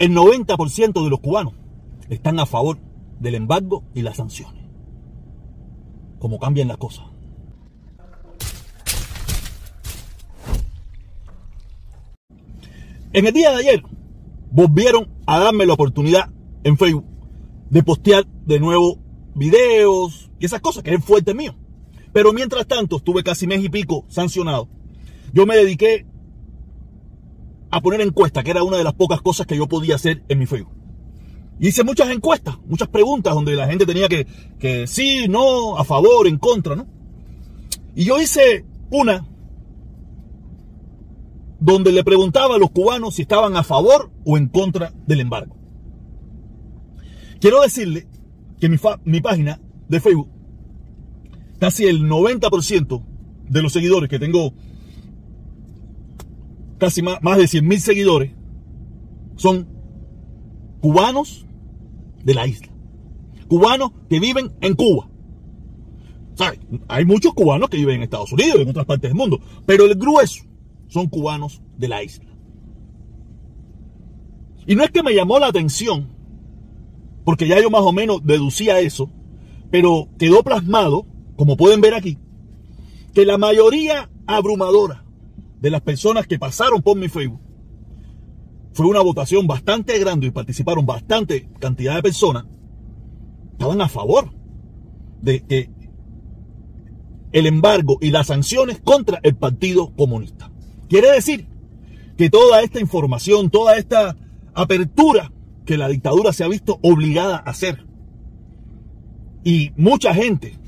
el 90% de los cubanos están a favor del embargo y las sanciones. Como cambian las cosas. En el día de ayer volvieron a darme la oportunidad en Facebook de postear de nuevo videos y esas cosas, que es fuerte mío. Pero mientras tanto, estuve casi mes y pico sancionado. Yo me dediqué a poner encuestas, que era una de las pocas cosas que yo podía hacer en mi Facebook. Hice muchas encuestas, muchas preguntas donde la gente tenía que, que sí, no, a favor, en contra, ¿no? Y yo hice una donde le preguntaba a los cubanos si estaban a favor o en contra del embargo. Quiero decirle que mi, mi página de Facebook, casi el 90% de los seguidores que tengo, casi más, de 100 mil seguidores, son cubanos de la isla. Cubanos que viven en Cuba. Hay muchos cubanos que viven en Estados Unidos y en otras partes del mundo, pero el grueso son cubanos de la isla. Y no es que me llamó la atención, porque ya yo más o menos deducía eso, pero quedó plasmado, como pueden ver aquí, que la mayoría abrumadora de las personas que pasaron por mi Facebook fue una votación bastante grande y participaron bastante cantidad de personas, estaban a favor de que el embargo y las sanciones contra el Partido Comunista. Quiere decir que toda esta información, toda esta apertura que la dictadura se ha visto obligada a hacer y mucha gente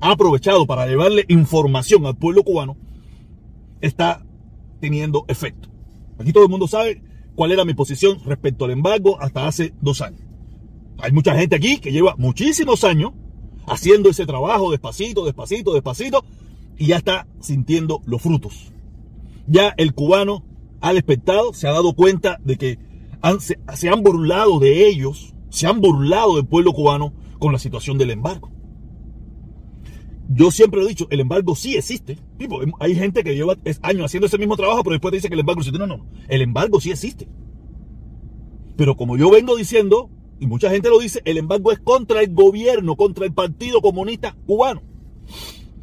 ha aprovechado para llevarle información al pueblo cubano, está teniendo efecto. Aquí todo el mundo sabe cuál era mi posición respecto al embargo hasta hace dos años. Hay mucha gente aquí que lleva muchísimos años haciendo ese trabajo despacito, despacito, despacito, y ya está sintiendo los frutos ya el cubano ha despertado, se ha dado cuenta de que se, han burlado de ellos, se han burlado del pueblo cubano con la situación del embargo. Yo siempre lo he dicho, el embargo sí existe. hay gente que lleva años haciendo ese mismo trabajo, pero después dice que el embargo existe. No, no, el embargo sí existe. Pero como yo vengo diciendo, y mucha gente lo dice, el embargo es contra el gobierno, contra el Partido Comunista Cubano.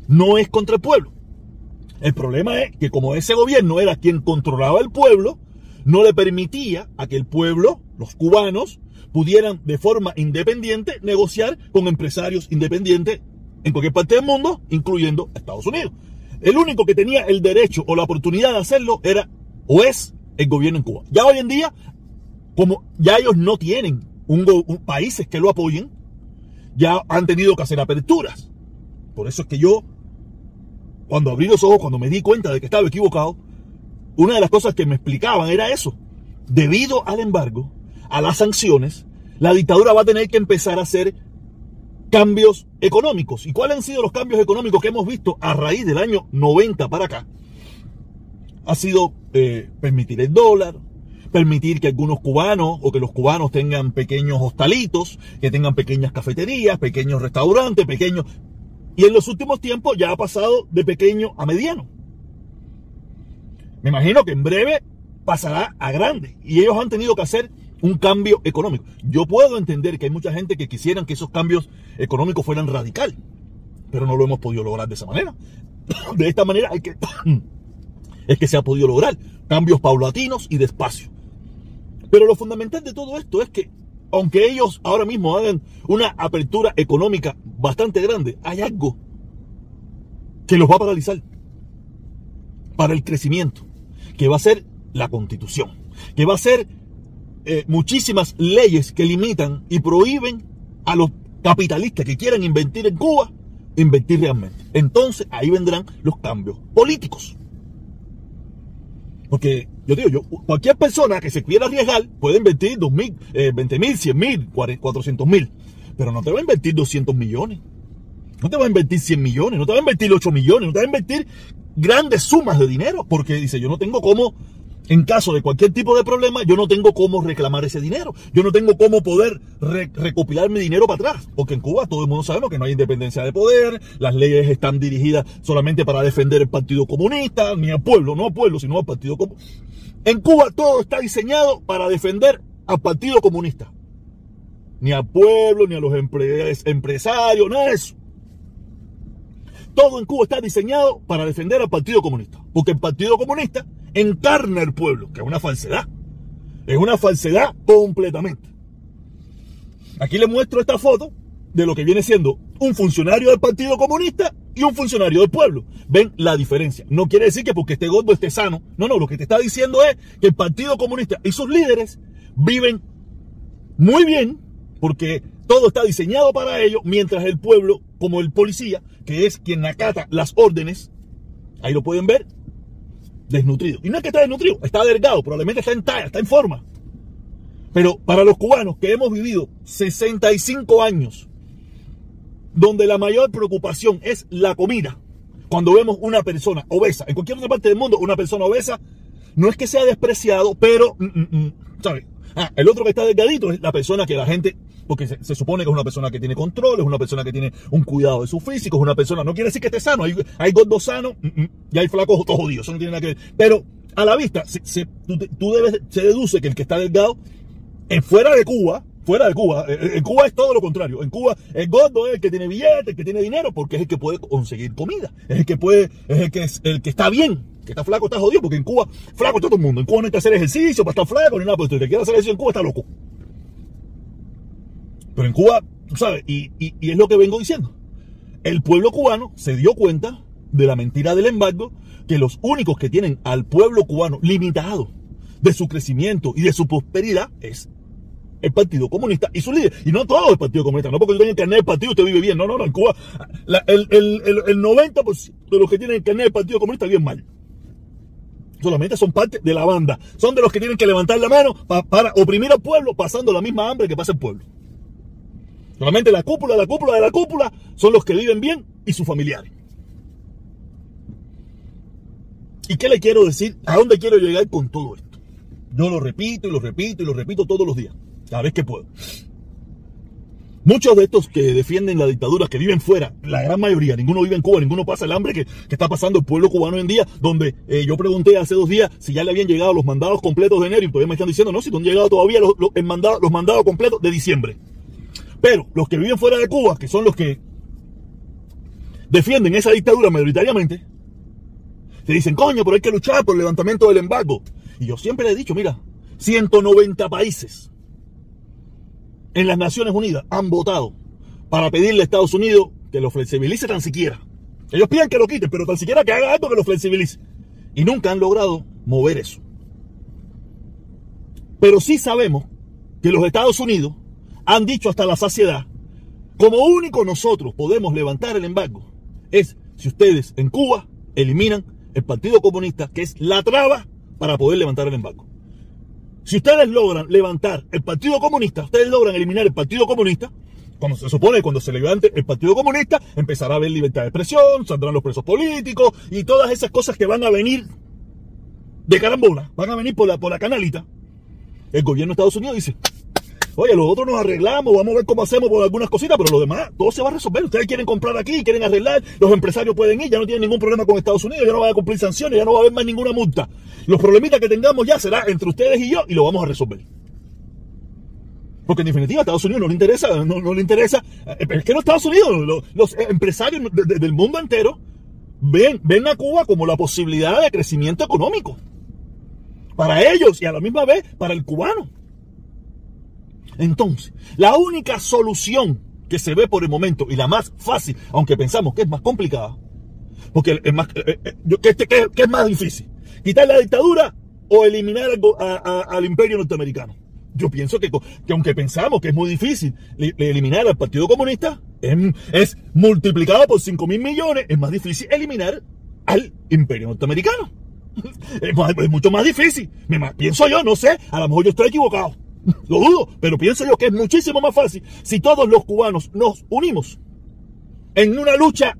No es contra el pueblo. El problema es que como ese gobierno era quien controlaba el pueblo, no le permitía a que el pueblo, los cubanos, pudieran de forma independiente negociar con empresarios independientes en cualquier parte del mundo, incluyendo Estados Unidos. El único que tenía el derecho o la oportunidad de hacerlo era o es el gobierno en Cuba. Ya hoy en día, como ya ellos no tienen un, países que lo apoyen, ya han tenido que hacer aperturas. Por eso es que yo cuando abrí los ojos, cuando me di cuenta de que estaba equivocado, una de las cosas que me explicaban era eso. Debido al embargo, a las sanciones, la dictadura va a tener que empezar a hacer cambios económicos. ¿Y cuáles han sido los cambios económicos que hemos visto a raíz del año 90 para acá? Ha sido eh, permitir el dólar, permitir que algunos cubanos o que los cubanos tengan pequeños hostalitos, que tengan pequeñas cafeterías, pequeños restaurantes, pequeños y en los últimos tiempos ya ha pasado de pequeño a mediano. Me imagino que en breve pasará a grande. Y ellos han tenido que hacer un cambio económico. Yo puedo entender que hay mucha gente que quisieran que esos cambios económicos fueran radicales. Pero no lo hemos podido lograr de esa manera. De esta manera hay que, es que se ha podido lograr cambios paulatinos y despacio. Pero lo fundamental de todo esto es que aunque ellos ahora mismo hagan una apertura económica bastante grande, hay algo que los va a paralizar para el crecimiento, que va a ser la constitución, que va a ser eh, muchísimas leyes que limitan y prohíben a los capitalistas que quieran invertir en Cuba, invertir realmente. Entonces ahí vendrán los cambios políticos. Porque yo digo, yo, cualquier persona que se quiera arriesgar puede invertir 2 mil, 20 mil, 100 mil, 400 mil. Pero no te va a invertir 200 millones. No te va a invertir 100 millones. No te va a invertir 8 millones. No te va a invertir grandes sumas de dinero. Porque dice, yo no tengo cómo en caso de cualquier tipo de problema, yo no tengo cómo reclamar ese dinero. Yo no tengo cómo poder recopilar mi dinero para atrás. Porque en Cuba todo el mundo sabemos que no hay independencia de poder, las leyes están dirigidas solamente para defender el Partido Comunista, ni al pueblo, no al pueblo, sino al Partido Comunista. En Cuba todo está diseñado para defender al Partido Comunista. Ni al pueblo, ni a los empresarios, nada de eso. Todo en Cuba está diseñado para defender al Partido Comunista. Porque el Partido Comunista encarna el pueblo, que es una falsedad. Es una falsedad completamente. Aquí les muestro esta foto de lo que viene siendo un funcionario del Partido Comunista y un funcionario del pueblo. Ven la diferencia. No quiere decir que porque esté gordo esté sano. No, no, lo que te está diciendo es que el Partido Comunista y sus líderes viven muy bien porque todo está diseñado para ello, mientras el pueblo, como el policía, que es quien acata las órdenes, ahí lo pueden ver, desnutrido. Y no es que está desnutrido, está delgado, probablemente está en talla, está en forma. Pero para los cubanos que hemos vivido 65 años donde la mayor preocupación es la comida. Cuando vemos una persona obesa, en cualquier otra parte del mundo, una persona obesa, no es que sea despreciado, pero, mm, mm, mm, ¿sabes? Ah, el otro que está delgadito es la persona que la gente, porque se, supone que es una persona que tiene control, es una persona que tiene un cuidado de su físico, es una persona, no quiere decir que esté sano, hay, hay gordos sanos y hay flacos todos jodidos, eso no tiene nada que ver. Pero a la vista, se, tú, debes, se deduce que el que está delgado, fuera de Cuba, fuera de Cuba. Eh, eh, en Cuba es todo lo contrario. En Cuba el gordo es el que tiene billetes, el que tiene dinero, porque es el que puede conseguir comida. Es el que puede, es el que, es el que está bien. Que está flaco, está jodido, porque en Cuba, flaco está todo el mundo. En Cuba no hay que hacer ejercicio para estar flaco ni nada, porque si te quiere hacer ejercicio en Cuba está loco. Pero en Cuba, tú sabes, y, es lo que vengo diciendo. El pueblo cubano se dio cuenta de la mentira del embargo, que los únicos que tienen al pueblo cubano limitado de su crecimiento y de su prosperidad es el Partido Comunista y su líder. Y no todo el Partido Comunista, no porque usted tenga carnet del partido usted vive bien. No, no, no. En Cuba, el, el, el, 90% de los que tienen carnet del Partido Comunista viven mal. Solamente son parte de la banda. Son de los que tienen que levantar la mano para oprimir al pueblo, pasando la misma hambre que pasa el pueblo. Solamente la cúpula, la cúpula de la cúpula son los que viven bien y sus familiares. ¿Y qué le quiero decir? ¿A dónde quiero llegar con todo esto? Yo lo repito y lo repito y lo repito todos los días cada vez que puedo. Muchos de estos que defienden la dictadura, que viven fuera, la gran mayoría, ninguno vive en Cuba, ninguno pasa el hambre que, está pasando el pueblo cubano hoy en día, donde eh, yo pregunté hace dos días si ya le habían llegado los mandados completos de enero y todavía me están diciendo, no, si no han llegado todavía los, los, los mandados completos de diciembre. Pero los que viven fuera de Cuba, que son los que defienden esa dictadura mayoritariamente, te dicen, coño, pero hay que luchar por el levantamiento del embargo. Y yo siempre le he dicho, mira, 190 países en las Naciones Unidas han votado para pedirle a Estados Unidos que lo flexibilice tan siquiera. Ellos piden que lo quiten, pero tan siquiera que haga algo que lo flexibilice. Y nunca han logrado mover eso. Pero sí sabemos que los Estados Unidos han dicho hasta la saciedad, como único nosotros podemos levantar el embargo, es si ustedes en Cuba eliminan el Partido Comunista, que es la traba para poder levantar el embargo. Si ustedes logran levantar el Partido Comunista, ustedes logran eliminar el Partido Comunista, como se supone cuando se levante el Partido Comunista, empezará a haber libertad de expresión, saldrán los presos políticos y todas esas cosas que van a venir de carambola, van a venir por la, por la canalita. El gobierno de Estados Unidos dice, Oye, los otros nos arreglamos, vamos a ver cómo hacemos por algunas cositas, pero lo demás, todo se va a resolver. Ustedes quieren comprar aquí, quieren arreglar, los empresarios pueden ir, ya no tienen ningún problema con Estados Unidos, ya no van a cumplir sanciones, ya no va a haber más ninguna multa. Los problemitas que tengamos ya será entre ustedes y yo y lo vamos a resolver. Porque en definitiva a Estados Unidos no le interesa, no, le interesa. Eh, es que los Estados Unidos, los, empresarios del mundo entero, ven, ven a Cuba como la posibilidad de crecimiento económico. Para ellos y a la misma vez para el cubano. Entonces, la única solución que se ve por el momento y la más fácil, aunque pensamos que es más complicada, porque es más, eh, eh, ¿qué, es más difícil? ¿Quitar la dictadura o eliminar al imperio norteamericano? Yo pienso que, que, aunque pensamos que es muy difícil eliminar al Partido Comunista, es, multiplicado por 5 mil millones, es más difícil eliminar al imperio norteamericano. Es mucho más difícil. Pienso yo, no sé, a lo mejor yo estoy equivocado. Lo dudo, pero pienso yo que es muchísimo más fácil si todos los cubanos nos unimos en una lucha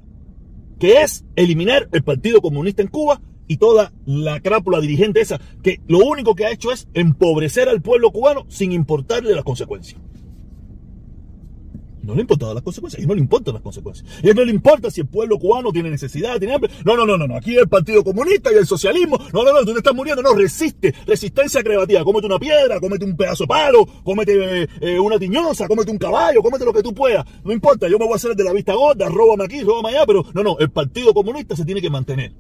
que es eliminar el Partido Comunista en Cuba y toda la crápula dirigente esa, que lo único que ha hecho es empobrecer al pueblo cubano sin importarle las consecuencias. No le importan las consecuencias. Ellos no le importan las consecuencias. A ellos no le importa si el pueblo cubano tiene necesidad, tiene hambre. No, no, no, no, no. Aquí el Partido Comunista y el socialismo. No, no, no. Tú te estás muriendo. No, resiste. Resistencia creativa. Cómete una piedra, cómete un pedazo de palo, cómete eh, una tiñosa, cómete un caballo, cómete lo que tú puedas. No importa. Yo me voy a hacer de la vista gorda, róbame aquí, róbame allá. Pero no, no. El Partido Comunista se tiene que mantener.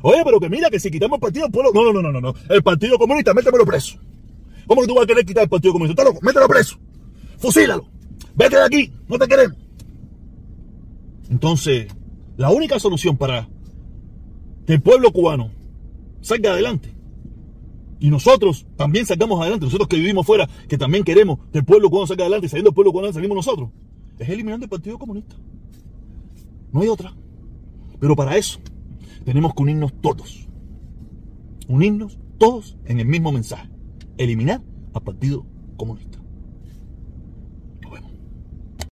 Oye, pero que mira que si quitamos el Partido Pueblo. No, no, no, no, no. El Partido Comunista, métemelo preso. ¿Cómo que tú vas a querer quitar el Partido Comunista? ¿Estás loco? Mételo preso. Fusílalo. Vete de aquí. No te queremos. Entonces, la única solución para que el pueblo cubano salga adelante y nosotros también salgamos adelante, nosotros que vivimos fuera, que también queremos que el pueblo cubano salga adelante, saliendo el pueblo cubano salimos nosotros, es eliminando el Partido Comunista. No hay otra. Pero para eso tenemos que unirnos todos. Unirnos todos en el mismo mensaje. Eliminar al Partido Comunista.